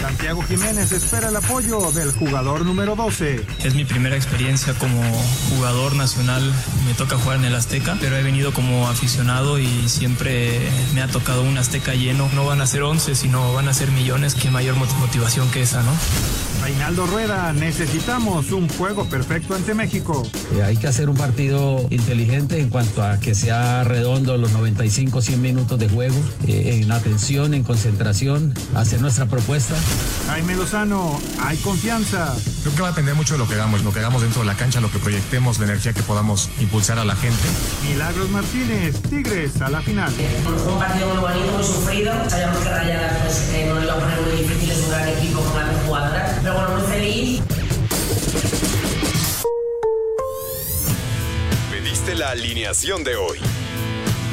Santiago Jiménez espera el apoyo del jugador número 12. Es mi primera experiencia como jugador nacional. Me toca jugar en el Azteca, pero he venido como aficionado y siempre me ha tocado un Azteca lleno. No van a ser 11, sino van a ser millones. Qué mayor motivación que esa, ¿no? Reinaldo Rueda, necesitamos un juego perfecto ante México. Eh, hay que hacer un partido inteligente en cuanto a que sea redondo los 95, 100 minutos de juego, eh, en atención, en concentración, hacer nuestra propuesta. Jaime Lozano, hay confianza. Creo que va a depender mucho de lo que hagamos, lo que hagamos dentro de la cancha, lo que proyectemos, la energía que podamos impulsar a la gente. Milagros Martínez, Tigres a la final. Fue un partido muy bonito, muy sufrido. Sabíamos que Rayadas pues, eh, no a poner muy difícil, es un gran equipo con grandes jugadoras. Pero bueno, muy feliz. Pediste la alineación de hoy.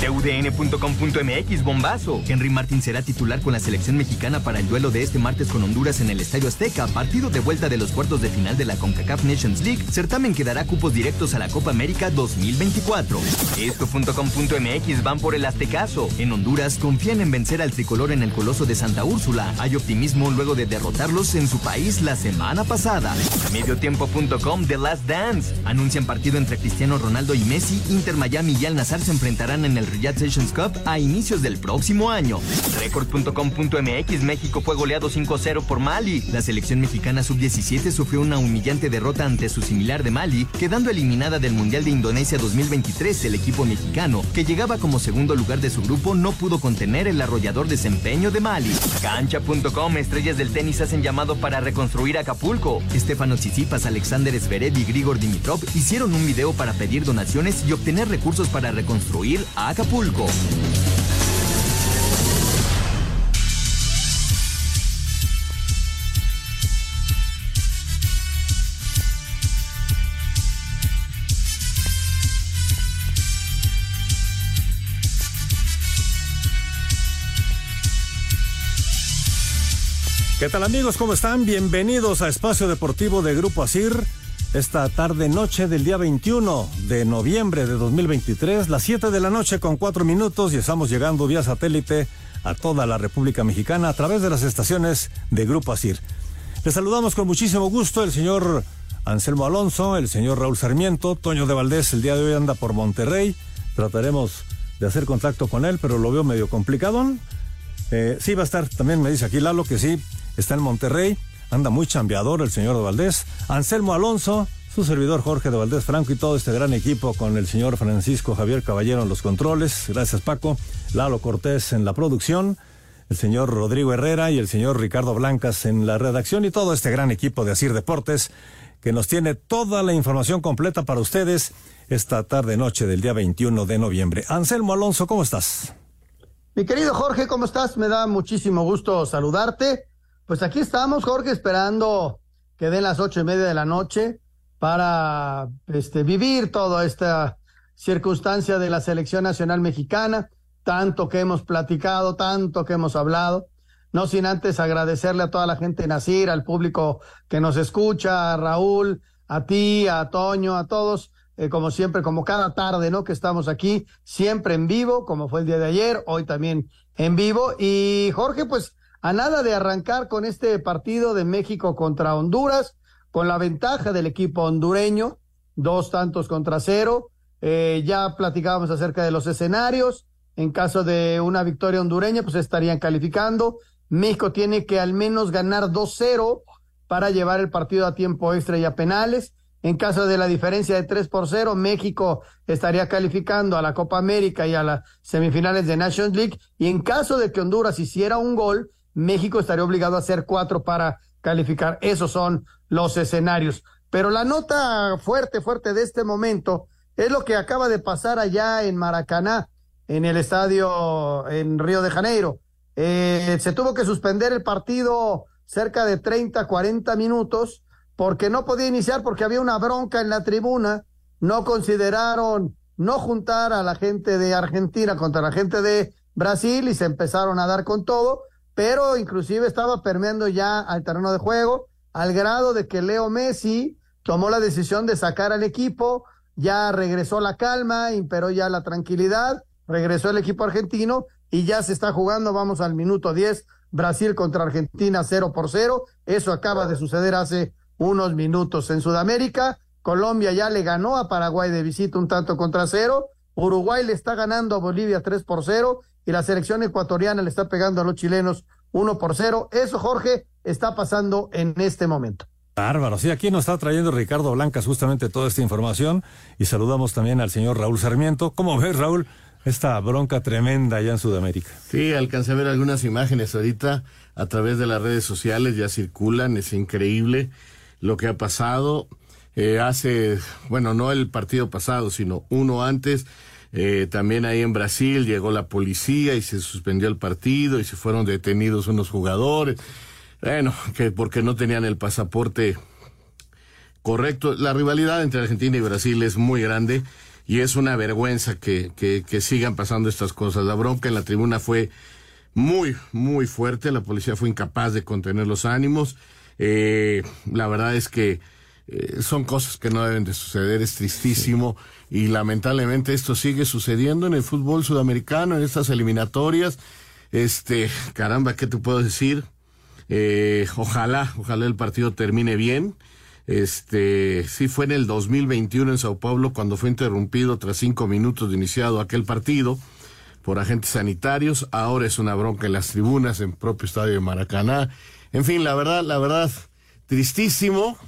TUDN.com.mx Bombazo. Henry Martín será titular con la selección mexicana para el duelo de este martes con Honduras en el Estadio Azteca, partido de vuelta de los cuartos de final de la CONCACAF Nations League, certamen que dará cupos directos a la Copa América 2024. Esto.com.mx van por el Aztecaso. En Honduras confían en vencer al tricolor en el Coloso de Santa Úrsula. Hay optimismo luego de derrotarlos en su país la semana pasada. Mediotiempo.com The Last Dance. Anuncian partido entre Cristiano Ronaldo y Messi. Inter Miami y Al Nazar se enfrentarán en el Riyadh Sessions Cup a inicios del próximo año. Record.com.mx México fue goleado 5-0 por Mali. La selección mexicana sub-17 sufrió una humillante derrota ante su similar de Mali, quedando eliminada del Mundial de Indonesia 2023. El equipo mexicano, que llegaba como segundo lugar de su grupo, no pudo contener el arrollador desempeño de Mali. Cancha.com Estrellas del tenis hacen llamado para reconstruir Acapulco. Estefano Tsitsipas, Alexander Zverev y Grigor Dimitrov hicieron un video para pedir donaciones y obtener recursos para reconstruir a Acapulco. ¿Qué tal amigos? ¿Cómo están? Bienvenidos a Espacio Deportivo de Grupo Asir. Esta tarde noche del día 21 de noviembre de 2023, las 7 de la noche con 4 minutos y estamos llegando vía satélite a toda la República Mexicana a través de las estaciones de Grupo Asir. Les saludamos con muchísimo gusto el señor Anselmo Alonso, el señor Raúl Sarmiento, Toño de Valdés el día de hoy anda por Monterrey. Trataremos de hacer contacto con él, pero lo veo medio complicado. Eh, sí va a estar, también me dice aquí Lalo que sí, está en Monterrey. Anda muy chambeador el señor de Valdés. Anselmo Alonso, su servidor Jorge de Valdés Franco y todo este gran equipo con el señor Francisco Javier Caballero en los controles. Gracias Paco. Lalo Cortés en la producción. El señor Rodrigo Herrera y el señor Ricardo Blancas en la redacción y todo este gran equipo de Asir Deportes que nos tiene toda la información completa para ustedes esta tarde noche del día 21 de noviembre. Anselmo Alonso, ¿cómo estás? Mi querido Jorge, ¿cómo estás? Me da muchísimo gusto saludarte. Pues aquí estamos, Jorge, esperando que den las ocho y media de la noche para este, vivir toda esta circunstancia de la selección nacional mexicana, tanto que hemos platicado, tanto que hemos hablado. No sin antes agradecerle a toda la gente de Nacir, al público que nos escucha, a Raúl, a ti, a Toño, a todos, eh, como siempre, como cada tarde, ¿no? Que estamos aquí, siempre en vivo, como fue el día de ayer, hoy también en vivo. Y Jorge, pues a nada de arrancar con este partido de México contra Honduras, con la ventaja del equipo hondureño, dos tantos contra cero, Eh, ya platicábamos acerca de los escenarios. En caso de una victoria hondureña, pues estarían calificando. México tiene que al menos ganar 2-0 para llevar el partido a tiempo extra y a penales. En caso de la diferencia de 3 por 0, México estaría calificando a la Copa América y a las semifinales de Nations League. Y en caso de que Honduras hiciera un gol, México estaría obligado a hacer cuatro para calificar. Esos son los escenarios. Pero la nota fuerte, fuerte de este momento es lo que acaba de pasar allá en Maracaná, en el estadio en Río de Janeiro. Eh, se tuvo que suspender el partido cerca de 30, 40 minutos porque no podía iniciar porque había una bronca en la tribuna, no consideraron no juntar a la gente de Argentina contra la gente de Brasil y se empezaron a dar con todo, pero inclusive estaba permeando ya al terreno de juego, al grado de que Leo Messi tomó la decisión de sacar al equipo, ya regresó la calma, imperó ya la tranquilidad, regresó el equipo argentino y ya se está jugando, vamos al minuto 10, Brasil contra Argentina 0 por 0, eso acaba de suceder hace unos minutos. En Sudamérica, Colombia ya le ganó a Paraguay de visita un tanto contra cero. Uruguay le está ganando a Bolivia 3 por 0 y la selección ecuatoriana le está pegando a los chilenos 1 por 0. Eso, Jorge, está pasando en este momento. Bárbaro, sí, aquí nos está trayendo Ricardo Blancas justamente toda esta información y saludamos también al señor Raúl Sarmiento. ¿Cómo ves, Raúl, esta bronca tremenda allá en Sudamérica? Sí, alcancé a ver algunas imágenes ahorita a través de las redes sociales, ya circulan, es increíble lo que ha pasado. Eh, hace, bueno, no el partido pasado, sino uno antes, eh, también ahí en Brasil llegó la policía y se suspendió el partido y se fueron detenidos unos jugadores. Bueno, que porque no tenían el pasaporte correcto. La rivalidad entre Argentina y Brasil es muy grande y es una vergüenza que, que, sigan pasando estas cosas. La bronca en la tribuna fue muy, muy fuerte. La policía fue incapaz de contener los ánimos. Eh, la verdad es que eh, son cosas que no deben de suceder, es tristísimo y lamentablemente esto sigue sucediendo en el fútbol sudamericano, en estas eliminatorias. Este, caramba, ¿qué te puedo decir? Eh, ojalá, ojalá el partido termine bien. Este, sí fue en el 2021 en Sao Paulo cuando fue interrumpido tras cinco minutos de iniciado aquel partido por agentes sanitarios. Ahora es una bronca en las tribunas, en propio estadio de Maracaná. En fin, la verdad, la verdad, tristísimo.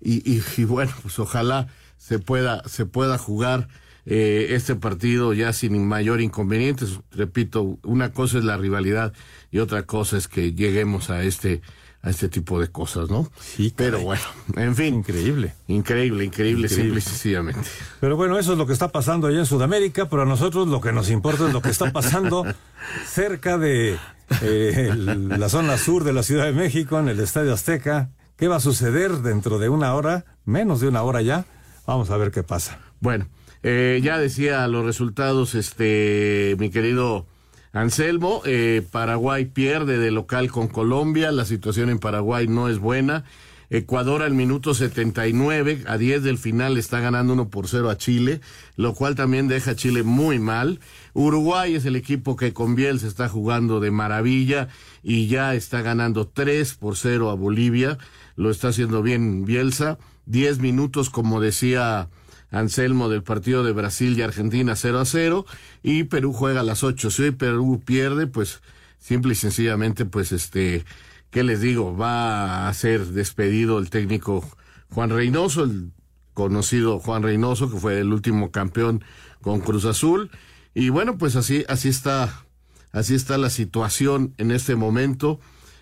Y, y, bueno, pues ojalá se pueda, se pueda jugar eh, este partido ya sin mayor inconveniente. Repito, una cosa es la rivalidad y otra cosa es que lleguemos a este a este tipo de cosas, ¿no? Sí, pero bueno, en fin. Increíble. Increíble, increíble, simple y sencillamente. Pero bueno, eso es lo que está pasando allá en Sudamérica, pero a nosotros lo que nos importa es lo que está pasando cerca de eh, la zona sur de la Ciudad de México, en el Estadio Azteca. ¿Qué va a suceder dentro de una hora? Menos de una hora ya. Vamos a ver qué pasa. Bueno, eh, ya decía los resultados, este, mi querido Anselmo, eh, Paraguay pierde de local con Colombia, la situación en Paraguay no es buena. Ecuador al minuto 79, a 10 del final está ganando 1 por 0 a Chile, lo cual también deja a Chile muy mal. Uruguay es el equipo que con Biel se está jugando de maravilla y ya está ganando 3 por 0 a Bolivia, lo está haciendo bien Bielsa. 10 minutos, como decía Anselmo del partido de Brasil y Argentina 0 a 0 y Perú juega a las 8. Si hoy Perú pierde, pues simple y sencillamente, pues este, ¿qué les digo? Va a ser despedido el técnico Juan Reynoso, el conocido Juan Reynoso, que fue el último campeón con Cruz Azul. Y bueno, pues así, así está, así está la situación en este momento.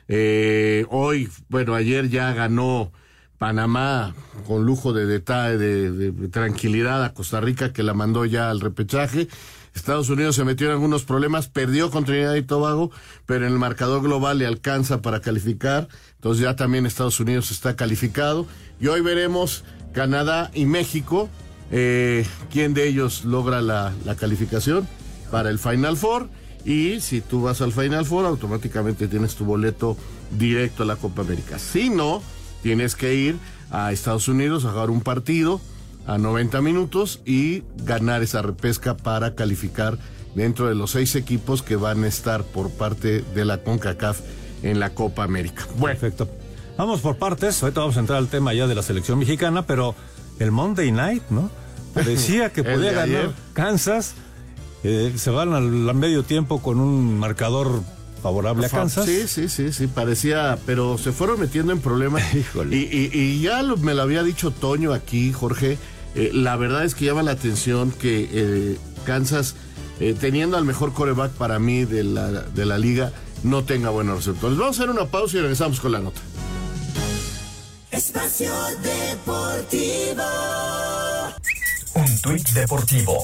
Eh, hoy, bueno, ayer ya ganó Panamá con lujo de detalle, de, tranquilidad a Costa Rica que la mandó ya al repechaje. Estados Unidos se metió en algunos problemas, perdió con Trinidad y Tobago, pero en el marcador global le alcanza para calificar. Entonces ya también Estados Unidos está calificado. Y hoy veremos Canadá y México, eh, quién de ellos logra la, la calificación para el Final Four. Y si tú vas al Final Four, automáticamente tienes tu boleto directo a la Copa América. Si no, tienes que ir a Estados Unidos a jugar un partido a 90 minutos y ganar esa repesca para calificar dentro de los seis equipos que van a estar por parte de la CONCACAF en la Copa América. Bueno. Perfecto. Vamos por partes. Ahorita vamos a entrar al tema ya de la selección mexicana, pero el Monday Night, ¿no? Decía que podía de ganar ayer. Kansas. eh, se van al, al medio tiempo con un marcador favorable a Kansas. Sí, sí, sí, sí, parecía, pero se fueron metiendo en problemas. Híjole. Y, y- y ya lo- me lo había dicho Toño aquí, Jorge. eh, la verdad es que llama la atención que eh, Kansas, eh, teniendo al mejor coreback para mí de la, de la liga, no tenga buenos receptores. Vamos a hacer una pausa y regresamos con la nota. Espacio Deportivo. Un tuit deportivo.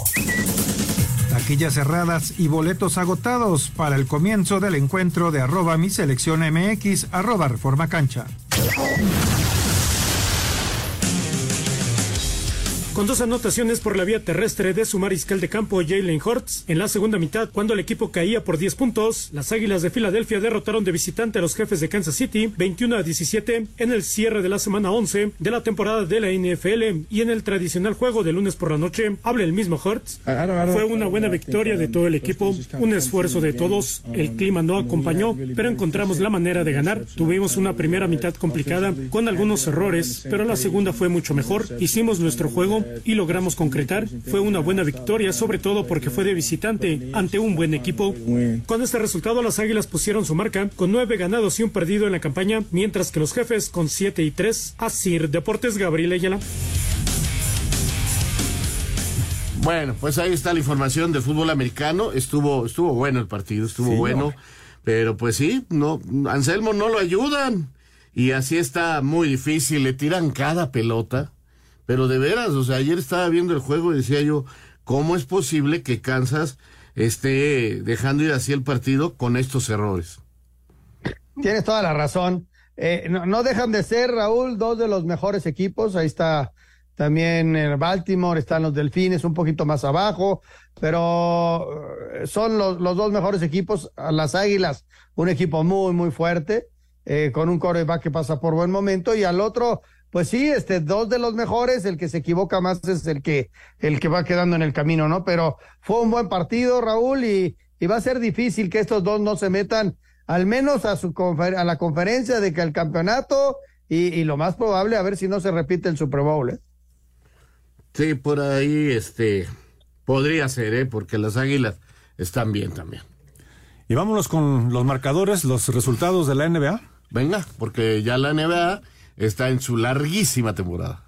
Taquillas cerradas y boletos agotados para el comienzo del encuentro de arroba mi selección MX, arroba reforma cancha. Con dos anotaciones por la vía terrestre de su mariscal de campo Jalen Hurts, en la segunda mitad, cuando el equipo caía por 10 puntos, las Águilas de Filadelfia derrotaron de visitante a los jefes de Kansas City 21 a 17 en el cierre de la semana 11 de la temporada de la NFL y en el tradicional juego de lunes por la noche. Habla el mismo Hurts. Fue una buena victoria de todo el equipo, un esfuerzo de todos. El clima no acompañó, pero encontramos la manera de ganar. Tuvimos una primera mitad complicada con algunos errores, pero la segunda fue mucho mejor. Hicimos nuestro juego y logramos concretar. Fue una buena victoria, sobre todo porque fue de visitante ante un buen equipo. Con este resultado, las Águilas pusieron su marca con nueve ganados y un perdido en la campaña, mientras que los jefes con siete y tres. Asir Deportes Gabriel Ayala. Bueno, pues ahí está la información del fútbol americano. Estuvo, estuvo bueno el partido, estuvo Sí, bueno. Pero pues sí, no, Anselmo no lo ayudan. Y así está muy difícil, le tiran cada pelota. Pero de veras, o sea, ayer estaba viendo el juego y decía yo, ¿cómo es posible que Kansas esté dejando ir así el partido con estos errores? Tienes toda la razón. Eh, no, no dejan de ser, Raúl, dos de los mejores equipos. Ahí está también el Baltimore, están los Delfines un poquito más abajo, pero eh, son los, dos mejores equipos. Las Águilas, un equipo muy, muy fuerte, eh, con un coreback que pasa por buen momento, y al otro, pues sí, este, dos de los mejores, el que se equivoca más es el que, el que va quedando en el camino, ¿no? Pero fue un buen partido, Raúl, y, y va a ser difícil que estos dos no se metan al menos a su confer- a la conferencia de que el campeonato y, y lo más probable a ver si no se repite el Super Bowl. ¿eh? Sí, por ahí, este, podría ser, ¿eh? Porque las águilas están bien también. Y vámonos con los marcadores, los resultados de la NBA. Venga, porque ya la NBA está en su larguísima temporada.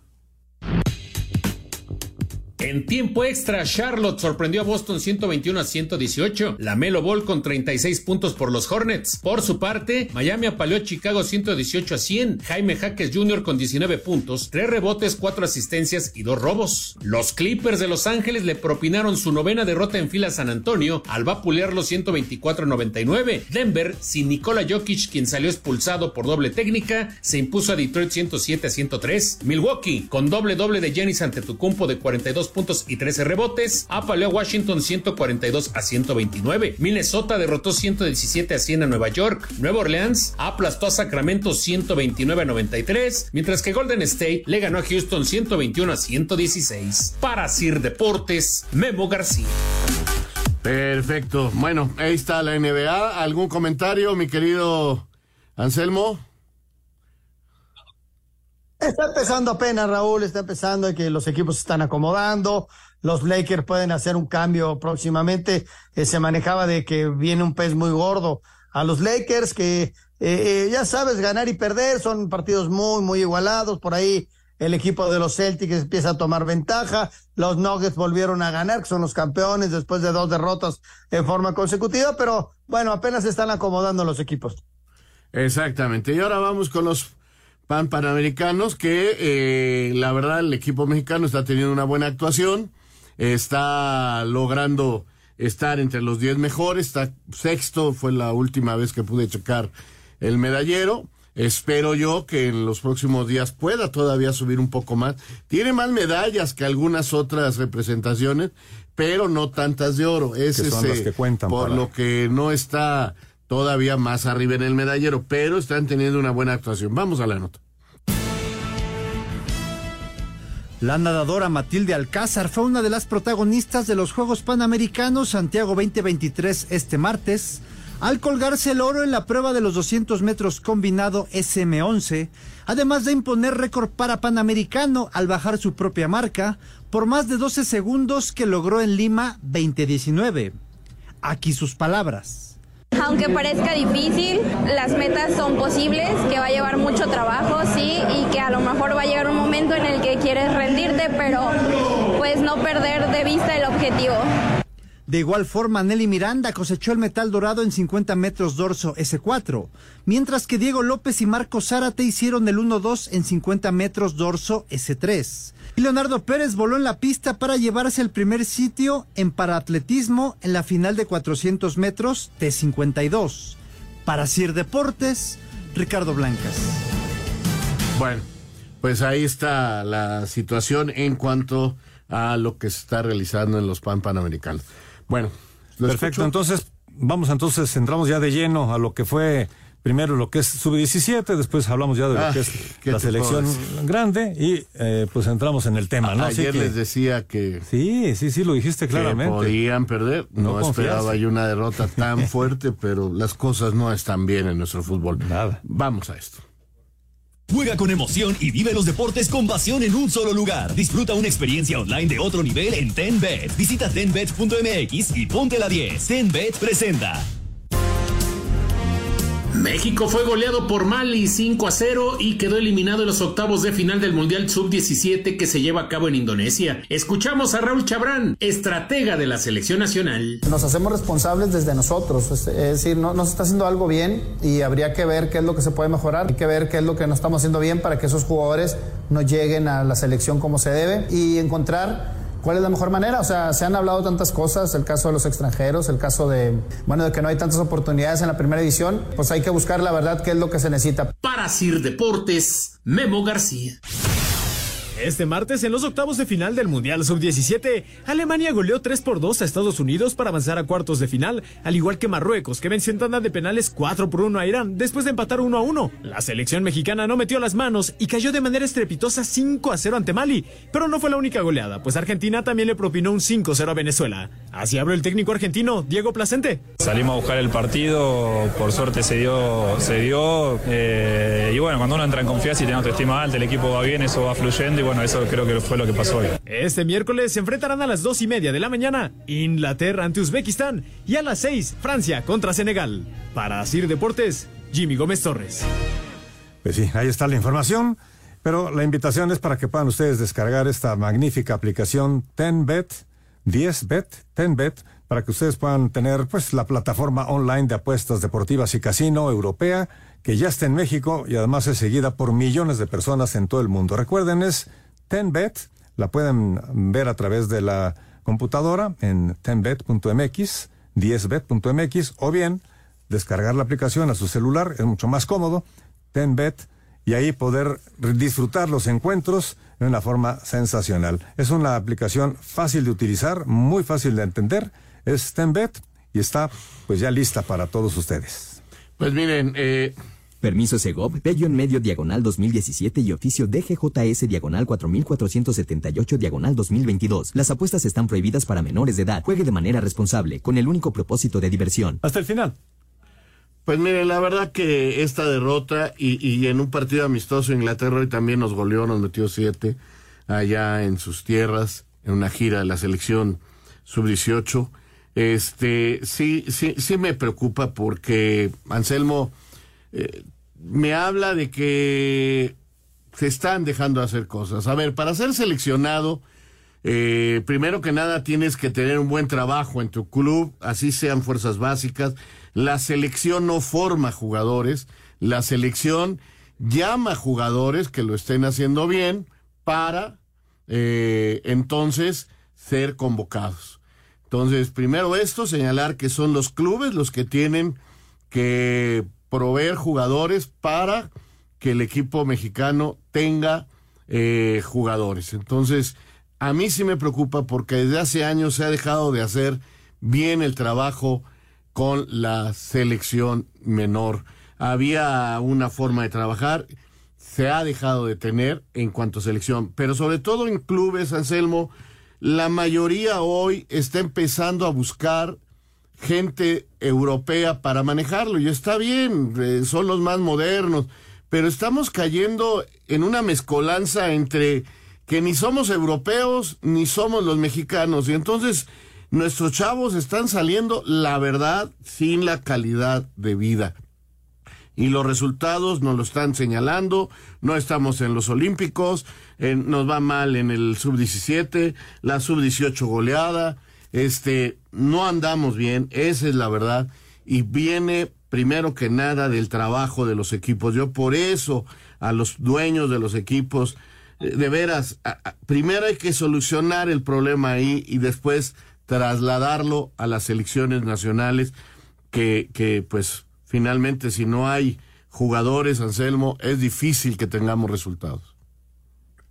En tiempo extra, Charlotte sorprendió a Boston 121 a 118. La Melo Ball con 36 puntos por los Hornets. Por su parte, Miami apaleó a Chicago 118 a 100. Jaime Jaques Jr. con 19 puntos, 3 rebotes, 4 asistencias y 2 robos. Los Clippers de Los Ángeles le propinaron su novena derrota en fila a San Antonio al vapulearlo 124 a 99. Denver, sin Nikola Jokic, quien salió expulsado por doble técnica, se impuso a Detroit 107 a 103. Milwaukee, con doble doble de Giannis Antetokounmpo de 42 puntos y 13 rebotes, apaleó a Washington 142 a 129. Minnesota derrotó 117 a 100 a Nueva York. Nueva Orleans aplastó a Sacramento 129 a 93, mientras que Golden State le ganó a Houston 121 a 116. Para Sir Deportes, Memo García. Perfecto. Bueno, ahí está la NBA. ¿Algún comentario, mi querido Anselmo? Está empezando apenas, Raúl, está empezando que los equipos se están acomodando, los Lakers pueden hacer un cambio próximamente, Eh, se manejaba de que viene un pez muy gordo a los Lakers, que eh, eh, ya sabes, ganar y perder, son partidos muy, muy igualados, por ahí el equipo de los Celtics empieza a tomar ventaja, los Nuggets volvieron a ganar, que son los campeones después de dos derrotas en forma consecutiva, pero bueno, apenas se están acomodando los equipos. Exactamente. Y ahora vamos con los pan panamericanos, que eh, la verdad el equipo mexicano está teniendo una buena actuación, está logrando estar entre los 10 mejores, está sexto, fue la última vez que pude checar el medallero. Espero yo que en los próximos días pueda todavía subir un poco más. Tiene más medallas que algunas otras representaciones, pero no tantas de oro. Es Que son ese, las que cuentan por para- lo que no está todavía más arriba en el medallero, pero están teniendo una buena actuación. Vamos a la nota. La nadadora Matilde Alcázar fue una de las protagonistas de los Juegos Panamericanos Santiago 2023 este martes, al colgarse el oro en la prueba de los 200 metros combinado SM11, además de imponer récord para Panamericano al bajar su propia marca por más de 12 segundos que logró en Lima 2019. Aquí sus palabras. Aunque parezca difícil, las metas son posibles, que va a llevar mucho trabajo, sí, y que a lo mejor va a llegar un momento en el que quieres rendirte, pero pues no perder de vista el objetivo. De igual forma, Nelly Miranda cosechó el metal dorado en 50 metros dorso S4, mientras que Diego López y Marco Zárate hicieron el 1-2 en 50 metros dorso S3. Y Leonardo Pérez voló en la pista para llevarse el primer sitio en paraatletismo en la final de 400 metros T52. Para Sir Deportes, Ricardo Blancas. Bueno, pues ahí está la situación en cuanto a lo que se está realizando en los Pan Panamericanos. Bueno, perfecto. Escucho? Entonces, vamos entonces, entramos ya de lleno a lo que fue primero lo que es sub-17, después hablamos ya de lo Ah, que es ¿qué la selección grande y eh, pues entramos en el tema, ¿no? Ayer que- les decía que, Sí, sí, sí, lo dijiste que claramente. podían perder. No, No esperaba yo una derrota tan fuerte, pero las cosas no están bien en nuestro fútbol. Nada. Vamos a esto. Juega con emoción y vive los deportes con pasión en un solo lugar. Disfruta una experiencia online de otro nivel en TenBet. Visita tenbet.mx y ponte la 10. TenBet presenta. México fue goleado por Mali 5 a 0 y quedó eliminado en los octavos de final del Mundial Sub-17 que se lleva a cabo en Indonesia. Escuchamos a Raúl Chabrán, estratega de la selección nacional. Nos hacemos responsables desde nosotros, es, decir, no, está haciendo algo bien y habría que ver qué es lo que se puede mejorar, hay que ver qué es lo que no estamos haciendo bien para que esos jugadores no lleguen a la selección como se debe y encontrar cuál es la mejor manera. O sea, se han hablado tantas cosas, el caso de los extranjeros, el caso de, bueno, de que no hay tantas oportunidades en la primera edición, pues hay que buscar la verdad qué es lo que se necesita. Para Sir Deportes, Memo García. Este martes, en los octavos de final del Mundial Sub-17, Alemania goleó 3 por 2 a Estados Unidos para avanzar a cuartos de final, al igual que Marruecos, que venció en tanda de penales 4 por 1 a Irán después de empatar 1 a 1. La selección mexicana no metió las manos y cayó de manera estrepitosa 5 a 0 ante Mali, pero no fue la única goleada, pues Argentina también le propinó un 5 0 a Venezuela. Así habló el técnico argentino, Diego Placente. Salimos a buscar el partido, por suerte se dio, se dio eh, y bueno, cuando uno entra en confianza y tiene autoestima alta, el equipo va bien, eso va fluyendo y bueno, eso creo que fue lo que pasó hoy. Este miércoles se enfrentarán a las 2 y media de la mañana Inglaterra ante Uzbekistán y a las 6 Francia contra Senegal. Para Sir Deportes, Jimmy Gómez Torres. Pues sí, ahí está la información. Pero la invitación es para que puedan ustedes descargar esta magnífica aplicación 10bet, 10bet, 10bet, para que ustedes puedan tener pues la plataforma online de apuestas deportivas y casino europea que ya está en México y además es seguida por millones de personas en todo el mundo. Recuerden, es 10bet, la pueden ver a través de la computadora en 10bet.mx, 10bet.mx o bien descargar la aplicación a su celular, es mucho más cómodo, 10bet, y ahí poder disfrutar los encuentros de una forma sensacional. Es una aplicación fácil de utilizar, muy fácil de entender, es 10bet y está pues ya lista para todos ustedes. Pues miren, eh... Permiso Segov, Bello en medio diagonal 2017 y oficio DGJS diagonal 4478 diagonal 2022. Las apuestas están prohibidas para menores de edad. Juegue de manera responsable, con el único propósito de diversión. Hasta el final. Pues mire, la verdad que esta derrota y, y en un partido amistoso Inglaterra hoy también nos goleó, nos metió siete allá en sus tierras, en una gira de la selección sub-18. Este, sí, sí, sí me preocupa porque Anselmo eh, me habla de que se están dejando hacer cosas. A ver, para ser seleccionado, eh, primero que nada tienes que tener un buen trabajo en tu club, así sean fuerzas básicas. La selección no forma jugadores, la selección llama jugadores que lo estén haciendo bien para eh, entonces ser convocados. Entonces, primero esto, señalar que son los clubes los que tienen que proveer jugadores para que el equipo mexicano tenga eh, jugadores. Entonces, a mí sí me preocupa porque desde hace años se ha dejado de hacer bien el trabajo con la selección menor. Había una forma de trabajar, se ha dejado de tener en cuanto a selección, pero sobre todo en clubes, Anselmo, la mayoría hoy está empezando a buscar gente europea para manejarlo y está bien, eh, son los más modernos, pero estamos cayendo en una mezcolanza entre que ni somos europeos ni somos los mexicanos y entonces nuestros chavos están saliendo, la verdad, sin la calidad de vida. Y los resultados nos lo están señalando, no estamos en los Olímpicos, nos va mal en el sub-17, la sub-18 goleada, este, no andamos bien, esa es la verdad, y viene primero que nada del trabajo de los equipos. Yo por eso a los dueños de los equipos, eh, de veras, primero hay que solucionar el problema ahí y después trasladarlo a las elecciones nacionales, que, que pues finalmente si no hay jugadores, Anselmo, es difícil que tengamos resultados.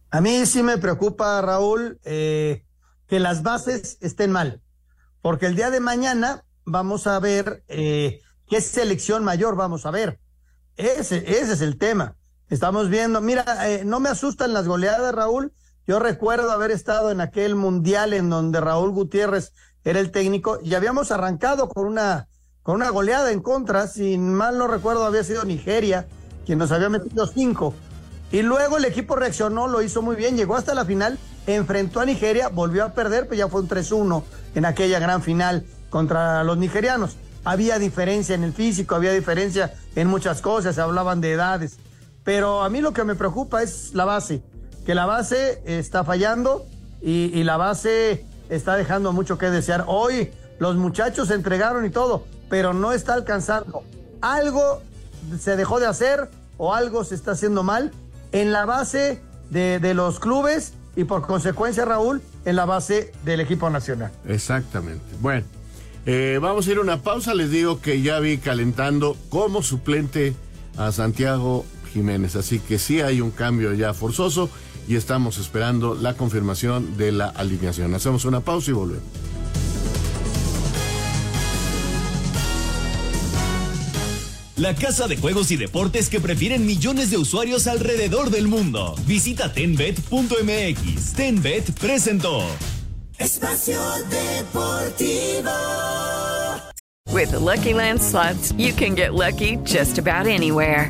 A mí sí me preocupa, Raúl, eh, que las bases estén mal, porque el día de mañana vamos a ver eh, qué selección mayor vamos a ver. Ese, ese es el tema. Estamos viendo, mira, eh, no me asustan las goleadas, Raúl. Yo recuerdo haber estado en aquel mundial en donde Raúl Gutiérrez era el técnico y habíamos arrancado con una, con una goleada en contra. Sin mal no recuerdo, había sido Nigeria quien nos había metido cinco. Y luego el equipo reaccionó, lo hizo muy bien, llegó hasta la final enfrentó a Nigeria, volvió a perder, pero ya fue un 3-1 en aquella gran final contra los nigerianos. Había diferencia en el físico, había diferencia en muchas cosas, se hablaban de edades. Pero a mí lo que me preocupa es la base, que la base está fallando y, y la base está dejando mucho que desear. Hoy los muchachos se entregaron y todo, pero no está alcanzando. Algo se dejó de hacer o algo se está haciendo mal en la base de, de los clubes y por consecuencia, Raúl, en la base del equipo nacional. Exactamente. Bueno, eh, vamos a ir a una pausa. Les digo que ya vi calentando como suplente a Santiago Jiménez. Así que sí hay un cambio ya forzoso y estamos esperando la confirmación de la alineación. Hacemos una pausa y volvemos. La casa de juegos y deportes que prefieren millones de usuarios alrededor del mundo. Visita tenbet.mx. Tenbet presentó. Espacio Deportivo. With the Lucky Land slots, you can get lucky just about anywhere.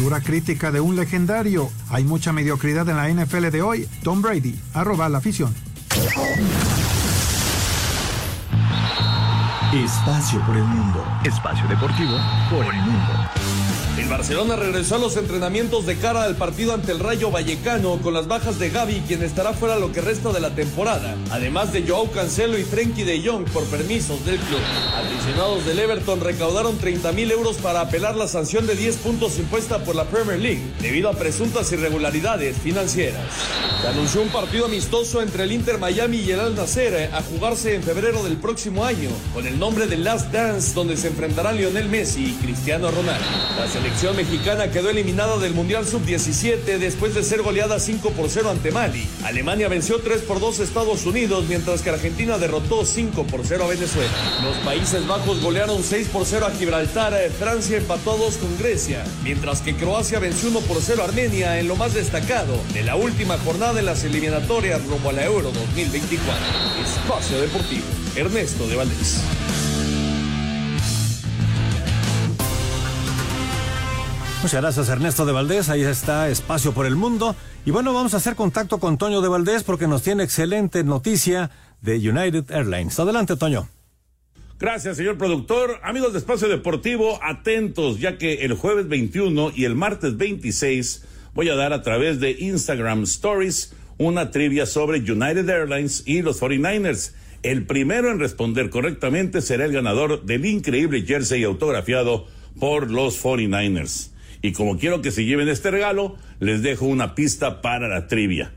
Dura crítica de un legendario. Hay mucha mediocridad en la NFL de hoy. Tom Brady, arroba la afición. Espacio por el mundo. Espacio deportivo por el mundo. El Barcelona regresó a los entrenamientos de cara al partido ante el Rayo Vallecano con las bajas de Gaby, quien estará fuera lo que resta de la temporada, además de Joao Cancelo y Frenkie de Jong por permisos del club. Aficionados del Everton recaudaron 30 mil euros para apelar la sanción de 10 puntos impuesta por la Premier League debido a presuntas irregularidades financieras. Se anunció un partido amistoso entre el Inter Miami y el Al Nasser a jugarse en febrero del próximo año con el nombre de Last Dance donde se enfrentarán Lionel Messi y Cristiano Ronaldo. La selección mexicana quedó eliminada del Mundial Sub-17 después de ser goleada 5 por 0 ante Mali. Alemania venció 3 por 2 a Estados Unidos, mientras que Argentina derrotó 5 por 0 a Venezuela. Los Países Bajos golearon 6 por 0 a Gibraltar, Francia empató 2 con Grecia, mientras que Croacia venció 1 por 0 a Armenia en lo más destacado de la última jornada en las eliminatorias rumbo a la Euro 2024. Espacio Deportivo, Ernesto de Valdés. Muchas gracias Ernesto de Valdés, ahí está Espacio por el Mundo. Y bueno, vamos a hacer contacto con Toño de Valdés porque nos tiene excelente noticia de United Airlines. Adelante, Toño. Gracias, señor productor. Amigos de Espacio Deportivo, atentos, ya que el jueves 21 y el martes 26 voy a dar a través de Instagram Stories una trivia sobre United Airlines y los 49ers. El primero en responder correctamente será el ganador del increíble jersey autografiado por los 49ers. Y como quiero que se lleven este regalo, les dejo una pista para la trivia.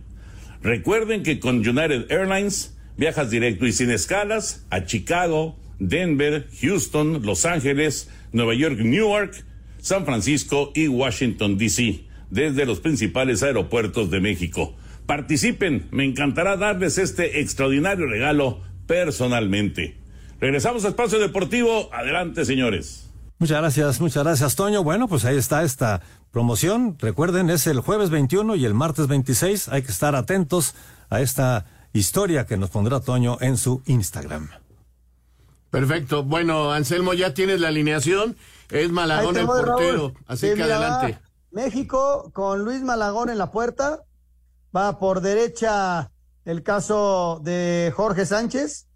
Recuerden que con United Airlines viajas directo y sin escalas a Chicago, Denver, Houston, Los Ángeles, Nueva York, Newark, San Francisco y Washington, D.C., desde los principales aeropuertos de México. Participen, me encantará darles este extraordinario regalo personalmente. Regresamos a Espacio Deportivo. Adelante, señores. Muchas gracias, muchas gracias, Toño. Bueno, pues ahí está esta promoción. Recuerden, es el jueves 21 y el martes 26. Hay que estar atentos a esta historia que nos pondrá Toño en su Instagram. Perfecto. Bueno, Anselmo, ya tienes la alineación. Es Malagón el portero. Así que adelante. México con Luis Malagón en la puerta. Va por derecha el caso de Jorge Sánchez.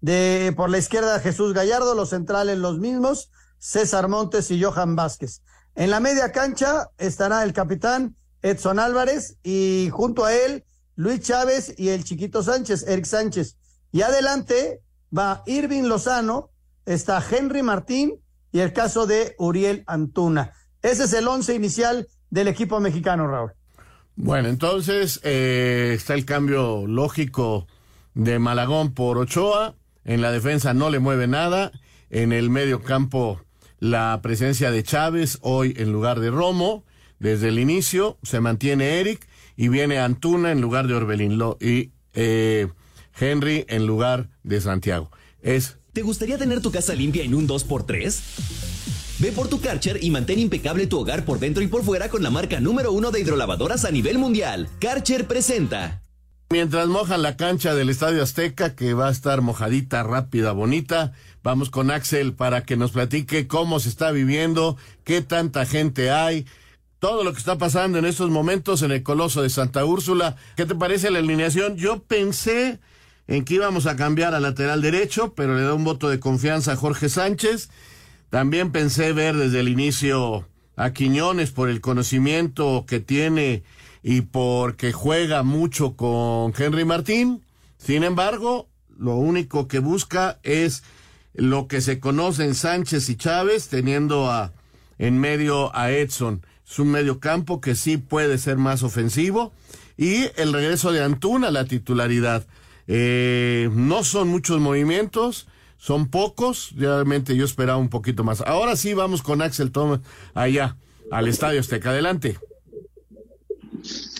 De por la izquierda Jesús Gallardo, los centrales los mismos, César Montes y Johan Vázquez. En la media cancha estará el capitán Edson Álvarez y junto a él Luis Chávez y el chiquito Sánchez, Eric Sánchez. Y adelante va Irving Lozano, está Henry Martín y el caso de Uriel Antuna. Ese es el once inicial del equipo mexicano, Raúl. Bueno, entonces eh, está el cambio lógico de Malagón por Ochoa. En la defensa no le mueve nada. En el medio campo la presencia de Chávez hoy en lugar de Romo. Desde el inicio se mantiene Eric y viene Antuna en lugar de Orbelín y eh, Henry en lugar de Santiago. Es. ¿Te gustaría tener tu casa limpia en un 2x3? Ve por tu Karcher y mantén impecable tu hogar por dentro y por fuera con la marca número uno de hidrolavadoras a nivel mundial. Karcher presenta. Mientras mojan la cancha del Estadio Azteca, que va a estar mojadita, rápida, bonita, vamos con Axel para que nos platique cómo se está viviendo, qué tanta gente hay, todo lo que está pasando en estos momentos en el Coloso de Santa Úrsula. ¿Qué te parece la alineación? Yo pensé en que íbamos a cambiar al lateral derecho, pero le da un voto de confianza a Jorge Sánchez. También pensé ver desde el inicio a Quiñones por el conocimiento que tiene y porque juega mucho con Henry Martín. Sin embargo, lo único que busca es lo que se conoce en Sánchez y Chávez, teniendo a, en medio a Edson. Es un medio campo que sí puede ser más ofensivo. Y el regreso de Antuna a la titularidad. Eh, no son muchos movimientos son pocos, realmente yo esperaba un poquito más. Ahora sí vamos con Axel Thomas allá, al Estadio Azteca. Adelante.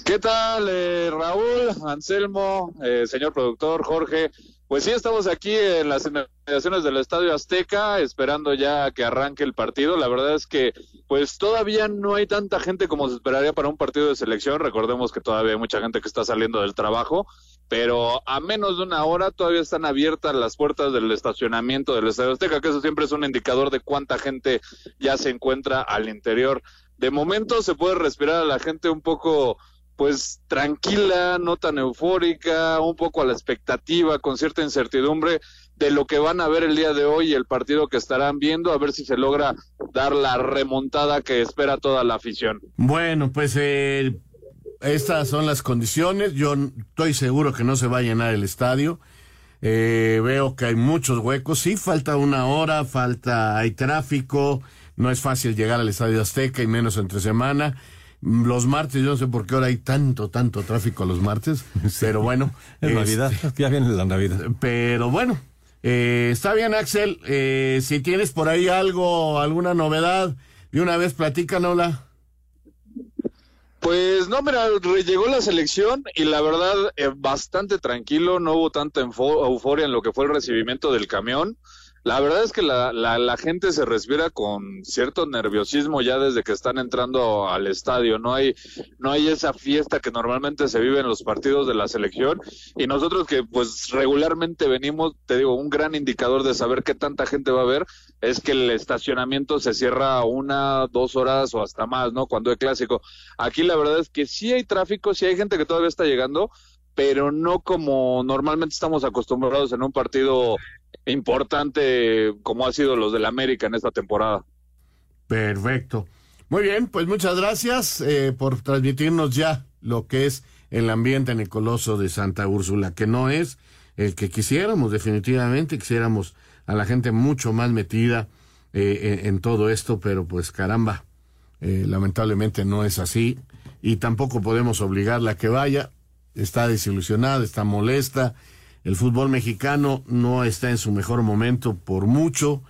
¿Qué tal, eh, Raúl, Anselmo, eh, señor productor, Jorge? Pues sí, estamos aquí en las inmediaciones del Estadio Azteca, esperando ya que arranque el partido. La verdad es que, pues todavía no hay tanta gente como se esperaría para un partido de selección. Recordemos que todavía hay mucha gente que está saliendo del trabajo pero a menos de una hora todavía están abiertas las puertas del estacionamiento del Estadio Azteca, que eso siempre es un indicador de cuánta gente ya se encuentra al interior. De momento se puede respirar a la gente un poco pues tranquila, no tan eufórica, un poco a la expectativa, con cierta incertidumbre de lo que van a ver el día de hoy y el partido que estarán viendo, a ver si se logra dar la remontada que espera toda la afición. Bueno, pues eh, estas son las condiciones. Yo estoy seguro que no se va a llenar el estadio. Eh, veo que hay muchos huecos. Sí, falta una hora, falta, hay tráfico. No es fácil llegar al Estadio Azteca y menos entre semana. Los martes, yo no sé por qué ahora hay tanto, tanto tráfico los martes, pero bueno. es Navidad, este, ya viene la Navidad. Pero bueno, eh, está bien, Axel. Eh, si tienes por ahí algo, alguna novedad, de una vez platícanosla. Pues no, mira, llegó la selección y la verdad eh, bastante tranquilo, no hubo tanta euforia en lo que fue el recibimiento del camión. La verdad es que la, la, la, gente se respira con cierto nerviosismo ya desde que están entrando al estadio. No hay, no hay esa fiesta que normalmente se vive en los partidos de la selección. Y nosotros que pues regularmente venimos, te digo, un gran indicador de saber qué tanta gente va a haber es que el estacionamiento se cierra una, dos horas o hasta más, ¿no? Cuando es clásico. Aquí la verdad es que sí hay tráfico, sí hay gente que todavía está llegando, pero no como normalmente estamos acostumbrados en un partido importante como ha sido los del América en esta temporada. Perfecto. Muy bien, pues muchas gracias eh, por transmitirnos ya lo que es el ambiente en el Coloso de Santa Úrsula, que no es el que quisiéramos, definitivamente quisiéramos a la gente mucho más metida eh, en, todo esto, pero pues caramba, eh, lamentablemente no es así y tampoco podemos obligarla a que vaya, está desilusionada, está molesta, el fútbol mexicano no está en su mejor momento por mucho.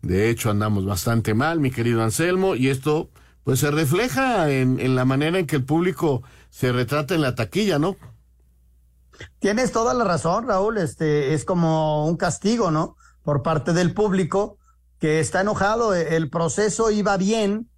De hecho, andamos bastante mal, mi querido Anselmo, y esto pues se refleja en, en la manera en que el público se retrata en la taquilla, ¿no? Tienes toda la razón, Raúl. Este es como un castigo, ¿no? Por parte del público que está enojado. El proceso iba bien.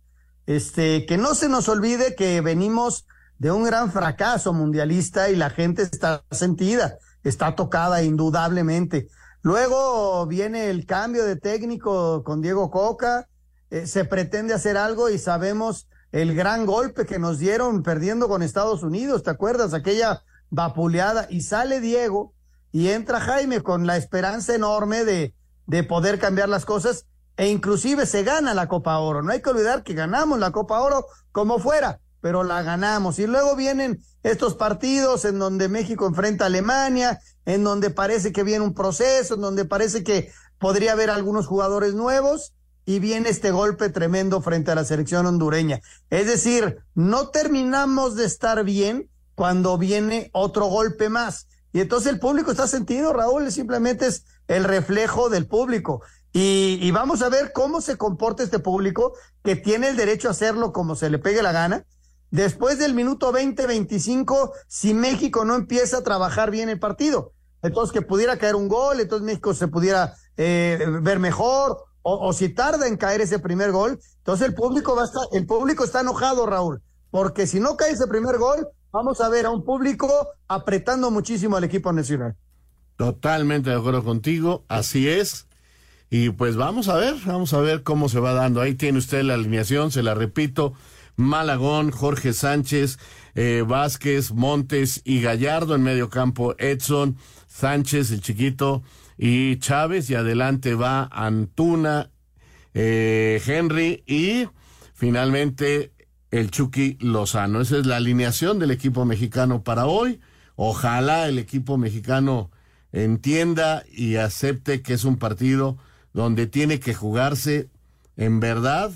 Este, que no se nos olvide que venimos de un gran fracaso mundialista y la gente está sentida, está tocada indudablemente. Luego viene el cambio de técnico con Diego Coca, eh, se pretende hacer algo y sabemos el gran golpe que nos dieron perdiendo con Estados Unidos, ¿te acuerdas? Aquella vapuleada y sale Diego y entra Jaime con la esperanza enorme de, de poder cambiar las cosas e inclusive se gana la Copa Oro. No hay que olvidar que ganamos la Copa Oro como fuera, pero la ganamos. Y luego vienen estos partidos en donde México enfrenta a Alemania, en donde parece que viene un proceso, en donde parece que podría haber algunos jugadores nuevos y viene este golpe tremendo frente a la selección hondureña. Es decir, no terminamos de estar bien cuando viene otro golpe más. Y entonces el público está sentido, Raúl, simplemente es el reflejo del público. Y, vamos a ver cómo se comporta este público, que tiene el derecho a hacerlo como se le pegue la gana. Después del minuto 20-25, si México no empieza a trabajar bien el partido, entonces que pudiera caer un gol, entonces México se pudiera eh, ver mejor, o, si tarda en caer ese primer gol, entonces el público va a estar, el público está enojado, Raúl, porque si no cae ese primer gol, vamos a ver a un público apretando muchísimo al equipo nacional. Totalmente de acuerdo contigo, así es. Y pues vamos a ver, vamos a ver cómo se va dando. Ahí tiene usted la alineación, se la repito. Malagón, Jorge Sánchez, eh, Vázquez, Montes y Gallardo en medio campo, Edson, Sánchez, el chiquito, y Chávez, y adelante va Antuna, eh, Henry y finalmente el Chucky Lozano. Esa es la alineación del equipo mexicano para hoy. Ojalá el equipo mexicano entienda y acepte que es un partido donde tiene que jugarse en verdad,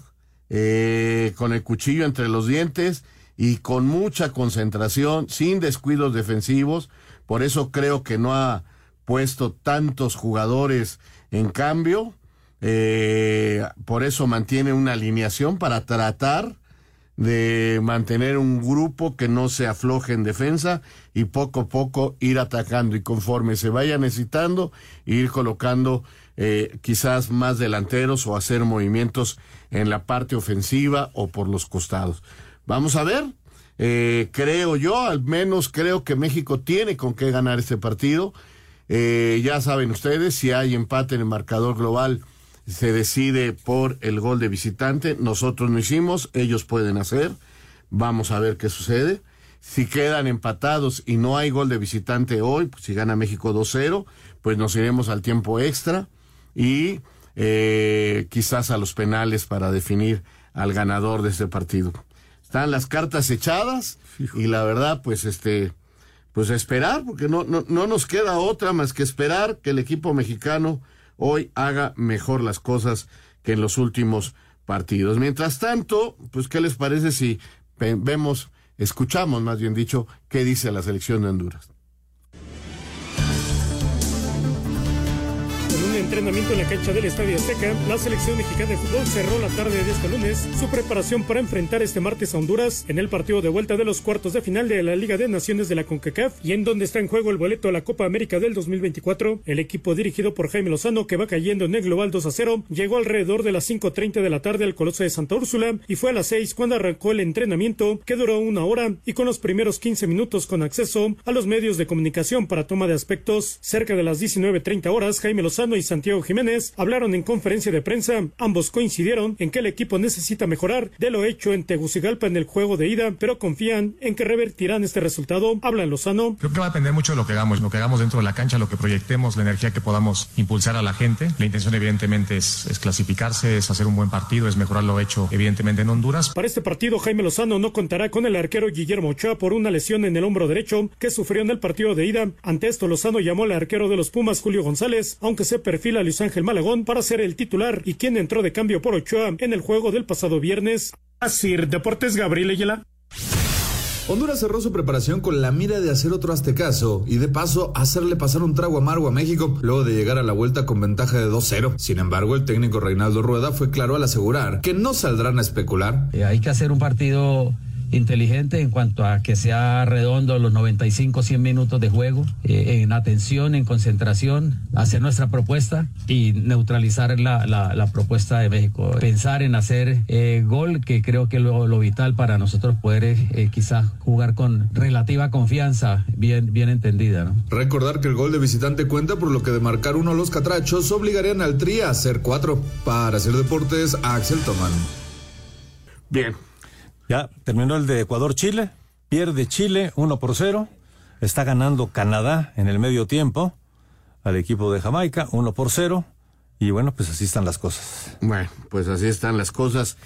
eh, con el cuchillo entre los dientes y con mucha concentración, sin descuidos defensivos. Por eso creo que no ha puesto tantos jugadores en cambio. Eh, por eso mantiene una alineación para tratar de mantener un grupo que no se afloje en defensa y poco a poco ir atacando y conforme se vaya necesitando ir colocando eh, quizás más delanteros o hacer movimientos en la parte ofensiva o por los costados. Vamos a ver, eh, creo yo, al menos creo que México tiene con qué ganar este partido. Eh, ya saben ustedes, si hay empate en el marcador global, se decide por el gol de visitante. Nosotros no hicimos, ellos pueden hacer. Vamos a ver qué sucede. Si quedan empatados y no hay gol de visitante hoy, pues si gana México 2-0, pues nos iremos al tiempo extra y eh, quizás a los penales para definir al ganador de este partido. Están las cartas echadas y la verdad, pues este, pues esperar, porque no, no, no nos queda otra más que esperar que el equipo mexicano hoy haga mejor las cosas que en los últimos partidos. Mientras tanto, pues, ¿qué les parece si vemos, escuchamos más bien dicho, qué dice la selección de Honduras? Entrenamiento en la cancha del Estadio Azteca, la selección mexicana de fútbol cerró la tarde de este lunes su preparación para enfrentar este martes a Honduras en el partido de vuelta de los cuartos de final de la Liga de Naciones de la CONCACAF y en donde está en juego el boleto a la Copa América del 2024. El equipo dirigido por Jaime Lozano, que va cayendo en el global 2 a 0, llegó alrededor de las 5.30 de la tarde al Coloso de Santa Úrsula y fue a las 6 cuando arrancó el entrenamiento, que duró una hora y con los primeros 15 minutos con acceso a los medios de comunicación para toma de aspectos. Cerca de las 19.30 horas, Jaime Lozano y Santiago Jiménez hablaron en conferencia de prensa. Ambos coincidieron en que el equipo necesita mejorar de lo hecho en Tegucigalpa en el juego de ida, pero confían en que revertirán este resultado. Habla Lozano. Creo que va a depender mucho de lo que hagamos, lo que hagamos dentro de la cancha, lo que proyectemos, la energía que podamos impulsar a la gente. La intención evidentemente es, es clasificarse, es hacer un buen partido, es mejorar lo hecho evidentemente en Honduras. Para este partido, Jaime Lozano no contará con el arquero Guillermo Ochoa por una lesión en el hombro derecho que sufrió en el partido de ida. Ante esto, Lozano llamó al arquero de los Pumas, Julio González, aunque se perfila a Luis Ángel Malagón para ser el titular y quien entró de cambio por Ochoa en el juego del pasado viernes. Así, Deportes Gabriel Ayala. Honduras cerró su preparación con la mira de hacer otro aztecaso y de paso hacerle pasar un trago amargo a México luego de llegar a la vuelta con ventaja de 2-0. Sin embargo, el técnico Reinaldo Rueda fue claro al asegurar que no saldrán a especular. Eh, hay que hacer un partido inteligente en cuanto a que sea redondo los 95, 100 minutos de juego, eh, en atención, en concentración, hacer nuestra propuesta y neutralizar la, la, la propuesta de México. Pensar en hacer eh, gol, que creo que es lo, lo, vital para nosotros poder eh, quizás jugar con relativa confianza, bien, bien entendida. ¿no? Recordar que el gol de visitante cuenta por lo que de marcar uno los catrachos obligarían al Tri a hacer cuatro. Para hacer deportes, Axel Tomán. Bien, ya terminó el de Ecuador-Chile. Pierde Chile 1 por 0. Está ganando Canadá en el medio tiempo al equipo de Jamaica 1 por 0. Y bueno, pues así están las cosas. Bueno, pues así están las cosas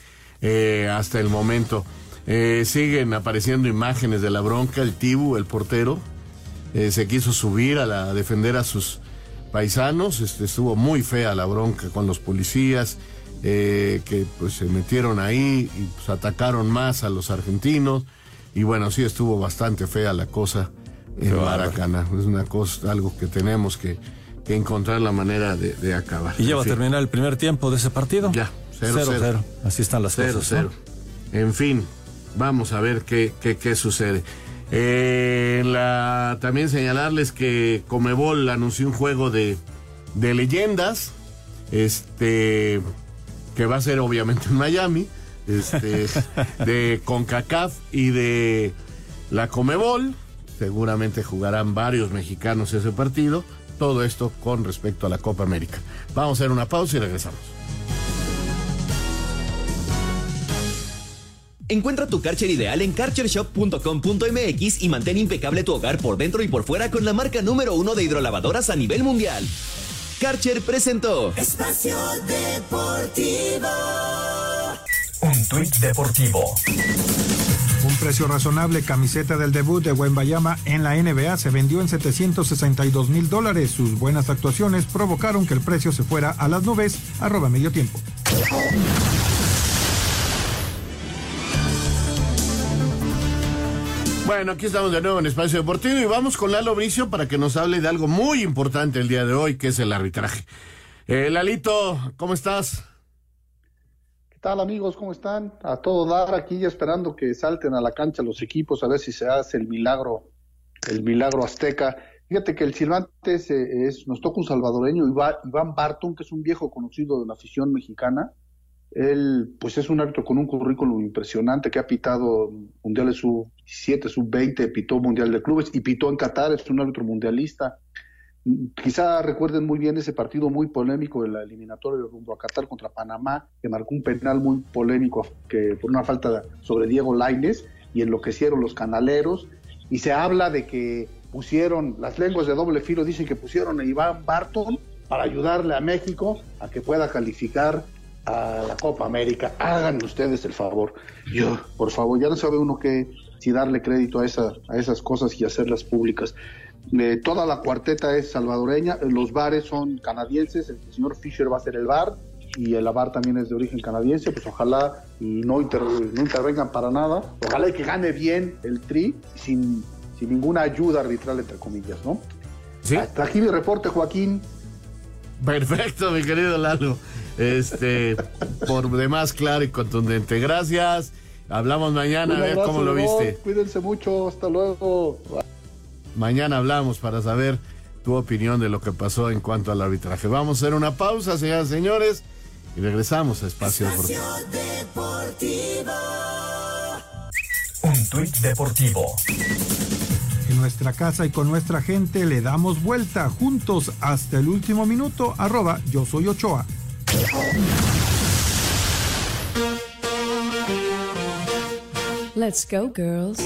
eh, hasta el momento. Eh, siguen apareciendo imágenes de la bronca. El Tibu, el portero, eh, se quiso subir a, la, a defender a sus paisanos. Este, estuvo muy fea la bronca con los policías eh, que pues se metieron ahí y pues, atacaron más a los argentinos y bueno sí estuvo bastante fea la cosa en Qué Maracaná es una cosa algo que tenemos que, que encontrar la manera de, de acabar ¿Y ya va a terminar el primer tiempo de ese partido? Ya, 0-0. Así están las Cero, cosas. ¿no? cero. En fin, vamos a ver qué, qué, qué sucede. Eh, la, también señalarles que Comebol anunció un juego de, de leyendas, este, que va a ser obviamente en Miami, este, de CONCACAF y de la Comebol. Seguramente jugarán varios mexicanos ese partido. Todo esto con respecto a la Copa América. Vamos a hacer una pausa y regresamos. Encuentra tu Karcher ideal en karchershop.com.mx y mantén impecable tu hogar por dentro y por fuera con la marca número uno de hidrolavadoras a nivel mundial. Karcher presentó Espacio Deportivo. Un tuit deportivo. Un precio razonable, camiseta del debut de Wembayama en la NBA se vendió en 762 mil dólares. Sus buenas actuaciones provocaron que el precio se fuera a las nubes, arroba medio tiempo. Bueno, aquí estamos de nuevo en Espacio Deportivo y vamos con Lalo Bricio para que nos hable de algo muy importante el día de hoy, que es el arbitraje. Eh, Lalito, ¿cómo estás? ¿Qué tal amigos? ¿Cómo están? A todo dar aquí ya esperando que salten a la cancha los equipos a ver si se hace el milagro, el milagro azteca. Fíjate que el silbante es, eh, es- nos toca un salvadoreño, Iván, Iván Barton, que es un viejo conocido de la afición mexicana. Él, pues es un árbitro con un currículum impresionante que ha pitado mundiales sub-7, sub-20, pitó mundial de clubes y pitó en Qatar, es un árbitro mundialista. Quizá recuerden muy bien ese partido muy polémico de la eliminatoria rumbo a Qatar contra Panamá, que marcó un penal muy polémico que por una falta sobre Diego Laines y enloquecieron los canaleros. Y se habla de que pusieron, las lenguas de doble filo dicen que pusieron a Iván Barton para ayudarle a México a que pueda calificar a la Copa América. Hagan ustedes el favor. Yo, por favor, ya no sabe uno que si darle crédito a, esa, a esas cosas y hacerlas públicas. Eh, toda la cuarteta es salvadoreña, los bares son canadienses, el señor Fisher va a ser el bar y el bar también es de origen canadiense, pues ojalá y no, inter- no intervengan para nada, ojalá y que gane bien el tri sin, sin ninguna ayuda arbitral, entre comillas, ¿no? Hasta aquí mi reporte, Joaquín. Perfecto, mi querido Lalo. Este, por demás claro y contundente. Gracias. Hablamos mañana a ver abrazo, cómo lo viste. Cuídense mucho, hasta luego. Mañana hablamos para saber tu opinión de lo que pasó en cuanto al arbitraje. Vamos a hacer una pausa, señoras y señores, y regresamos a Espacio Deportivo. Deportivo. Un tuit deportivo. Nuestra casa y con nuestra gente le damos vuelta juntos hasta el último minuto, arroba yo soy Ochoa. Let's go, girls.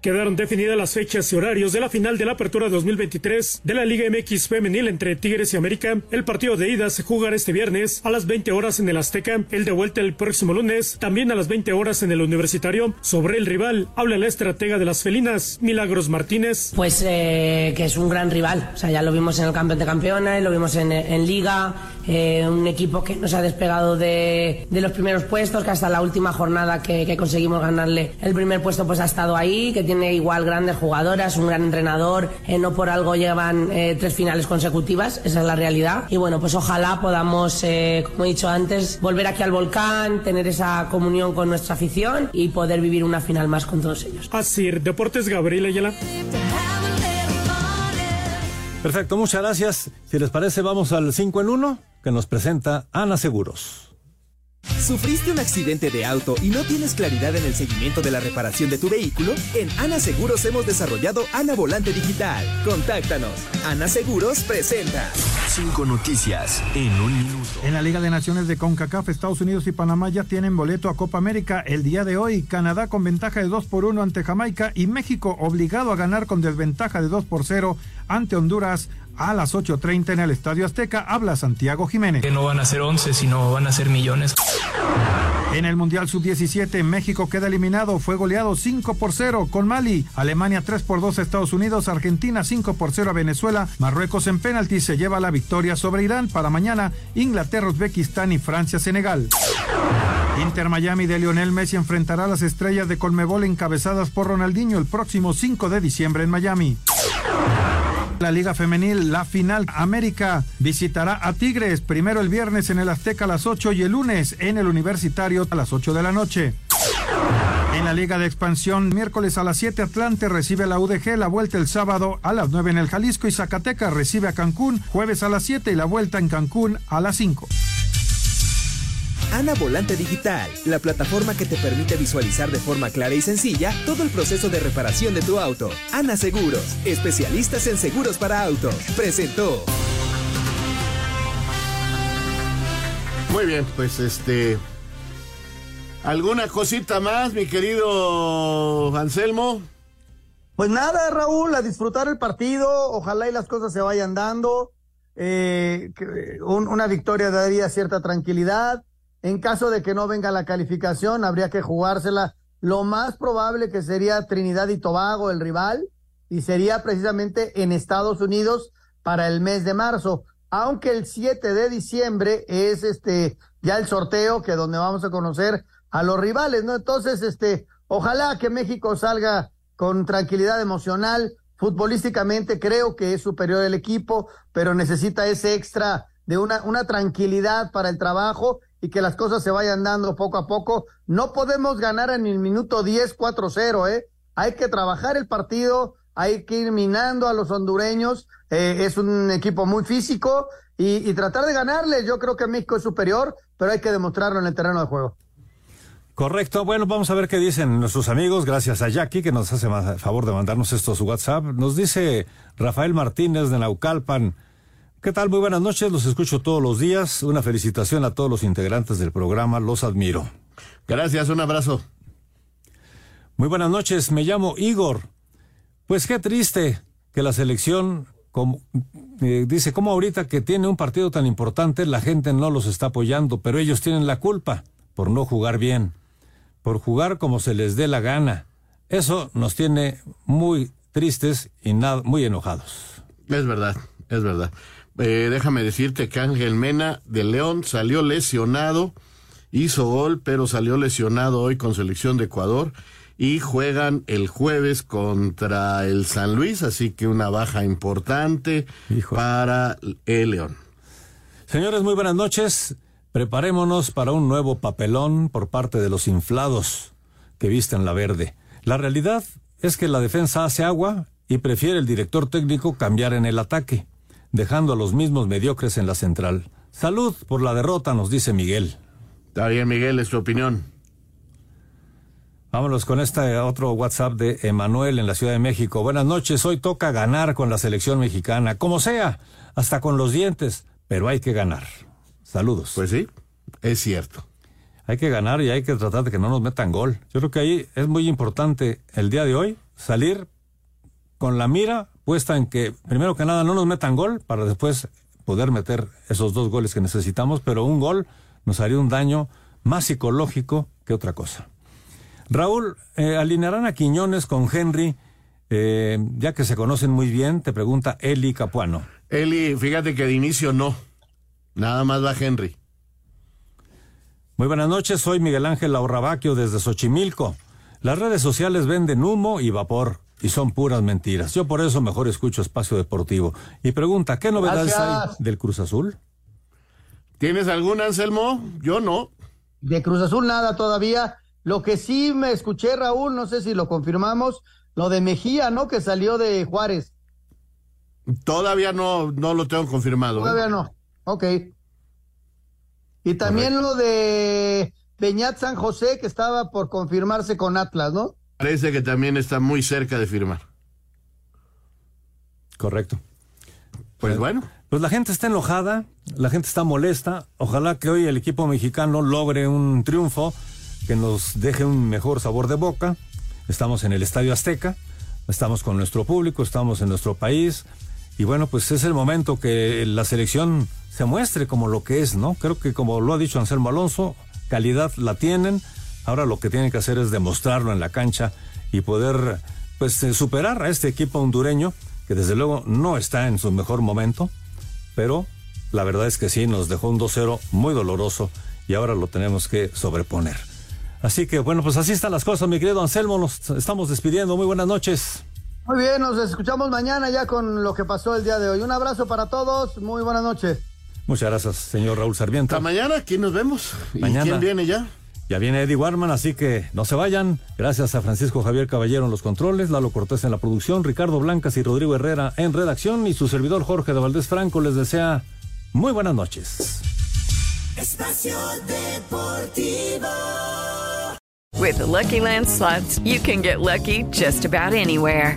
Quedaron definidas las fechas y horarios de la final de la Apertura 2023 de la Liga MX Femenil entre Tigres y América. El partido de ida se jugará este viernes a las 20 horas en el Azteca, el de vuelta el próximo lunes, también a las 20 horas en el Universitario. Sobre el rival, habla la estratega de las felinas, Milagros Martínez. Pues eh, que es un gran rival. O sea, ya lo vimos en el campeón de campeones, lo vimos en, en Liga, eh, un equipo que no se ha despegado de, de los primeros puestos, que hasta la última jornada que, que conseguimos ganarle el primer puesto pues ha estado ahí, que tiene igual grandes jugadoras, un gran entrenador, eh, no por algo llevan eh, tres finales consecutivas, esa es la realidad. Y bueno, pues ojalá podamos, eh, como he dicho antes, volver aquí al volcán, tener esa comunión con nuestra afición y poder vivir una final más con todos ellos. Así, Deportes Gabriel Ayala. Perfecto, muchas gracias. Si les parece, vamos al 5 en 1 que nos presenta Ana Seguros. ¿Sufriste un accidente de auto y no tienes claridad en el seguimiento de la reparación de tu vehículo? En Ana Seguros hemos desarrollado Ana Volante Digital. Contáctanos. Ana Seguros presenta. Cinco noticias en un minuto. En la Liga de Naciones de CONCACAF, Estados Unidos y Panamá ya tienen boleto a Copa América el día de hoy. Canadá con ventaja de 2 por 1 ante Jamaica y México obligado a ganar con desventaja de 2 por 0 ante Honduras a las 8.30 en el Estadio Azteca. Habla Santiago Jiménez. Que no van a ser 11, sino van a ser millones. En el Mundial Sub-17, México queda eliminado. Fue goleado 5 por 0 con Mali. Alemania 3 por 2 a Estados Unidos. Argentina 5 por 0 a Venezuela. Marruecos en penalti se lleva la victoria sobre Irán. Para mañana, Inglaterra, Uzbekistán y Francia, Senegal. Inter Miami de Lionel Messi enfrentará a las estrellas de Colmebol encabezadas por Ronaldinho el próximo 5 de diciembre en Miami. La Liga Femenil, la final América visitará a Tigres primero el viernes en el Azteca a las 8 y el lunes en el Universitario a las 8 de la noche. En la Liga de Expansión, miércoles a las 7 Atlante recibe a la UDG, la vuelta el sábado a las 9 en el Jalisco y Zacatecas recibe a Cancún, jueves a las 7 y la vuelta en Cancún a las 5. Ana Volante Digital, la plataforma que te permite visualizar de forma clara y sencilla todo el proceso de reparación de tu auto. Ana Seguros, especialistas en seguros para autos. Presentó. Muy bien, pues este. ¿Alguna cosita más, mi querido Anselmo? Pues nada, Raúl, a disfrutar el partido. Ojalá y las cosas se vayan dando. Eh, un- una victoria daría cierta tranquilidad. En caso de que no venga la calificación, habría que jugársela. Lo más probable que sería Trinidad y Tobago, el rival, y sería precisamente en Estados Unidos para el mes de marzo. Aunque el 7 de diciembre es este ya el sorteo que donde vamos a conocer a los rivales, ¿no? Entonces, este, ojalá que México salga con tranquilidad emocional. Futbolísticamente creo que es superior el equipo, pero necesita ese extra de una, una tranquilidad para el trabajo y que las cosas se vayan dando poco a poco. No podemos ganar en el minuto 10 4-0, ¿eh? Hay que trabajar el partido, hay que ir minando a los hondureños. eh, es un equipo muy físico y, tratar de ganarles. Yo creo que México es superior, pero hay que demostrarlo en el terreno de juego. Correcto. Bueno, vamos a ver qué dicen nuestros amigos. Gracias a Jackie, que nos hace más favor de mandarnos estos WhatsApp. Nos dice Rafael Martínez de Naucalpan. ¿Qué tal? Muy buenas noches. Los escucho todos los días. Una felicitación a todos los integrantes del programa. Los admiro. Gracias, un abrazo. Muy buenas noches. Me llamo Igor. Pues qué triste que la selección, como, eh, dice, como ahorita que tiene un partido tan importante, la gente no los está apoyando, pero ellos tienen la culpa por no jugar bien, por jugar como se les dé la gana. Eso nos tiene muy tristes y nada, muy enojados. Es verdad, es verdad. Eh, déjame decirte que Ángel Mena de León salió lesionado, hizo gol, pero salió lesionado hoy con selección de Ecuador y juegan el jueves contra el San Luis, así que una baja importante para el León. Señores, muy buenas noches. Preparémonos para un nuevo papelón por parte de los inflados que visten la verde. La realidad es que la defensa hace agua y prefiere el director técnico cambiar en el ataque, dejando a los mismos mediocres en la central. Salud por la derrota, nos dice Miguel. Está bien, Miguel, es tu opinión. Vámonos con este otro WhatsApp de Emanuel en la Ciudad de México. Buenas noches, hoy toca ganar con la selección mexicana, como sea, hasta con los dientes, pero hay que ganar. Saludos. Pues sí, es cierto. Hay que ganar y hay que tratar de que no nos metan gol. Yo creo que ahí es muy importante el día de hoy salir con la mira puesta en que, primero que nada, no nos metan gol para después poder meter esos dos goles que necesitamos, pero un gol nos haría un daño más psicológico que otra cosa. Raúl, eh, alinearán a Quiñones con Henry, eh, ya que se conocen muy bien, te pregunta Eli Capuano. Eli, fíjate que de inicio no. Nada más va Henry. Muy buenas noches, soy Miguel Ángel Laurrabaquio desde Xochimilco. Las redes sociales venden humo y vapor y son puras mentiras. Yo por eso mejor escucho Espacio Deportivo. Y pregunta, ¿qué novedades hay del Cruz Azul? ¿Tienes algún, Anselmo? Yo no. De Cruz Azul nada todavía. Lo que sí me escuché, Raúl, no sé si lo confirmamos, lo de Mejía, ¿no? Que salió de Juárez. Todavía no, no lo tengo confirmado. ¿eh? Todavía no. Ok. Y también lo de Peñat San José, que estaba por confirmarse con Atlas, ¿no? Parece que también está muy cerca de firmar. Correcto. Pues bueno. Pues la gente está enojada, la gente está molesta. Ojalá que hoy el equipo mexicano logre un triunfo que nos deje un mejor sabor de boca. Estamos en el Estadio Azteca, estamos con nuestro público, estamos en nuestro país. Y bueno, pues es el momento que la selección se muestre como lo que es, ¿no? Creo que como lo ha dicho Anselmo Alonso, calidad la tienen. Ahora lo que tienen que hacer es demostrarlo en la cancha y poder pues eh, superar a este equipo hondureño que desde luego no está en su mejor momento, pero la verdad es que sí nos dejó un 2-0 muy doloroso y ahora lo tenemos que sobreponer. Así que bueno, pues así están las cosas, mi querido Anselmo, nos estamos despidiendo. Muy buenas noches. Muy bien, nos escuchamos mañana ya con lo que pasó el día de hoy. Un abrazo para todos, muy buenas noches. Muchas gracias, señor Raúl Sarmiento. Hasta mañana, aquí nos vemos. Mañana. ¿Y quién viene ya? Ya viene Eddie Warman, así que no se vayan. Gracias a Francisco Javier Caballero en los controles, Lalo Cortés en la producción, Ricardo Blancas y Rodrigo Herrera en redacción y su servidor Jorge de Valdés Franco les desea muy buenas noches. Espacio Deportivo. With the Lucky Land slots, you can get lucky just about anywhere.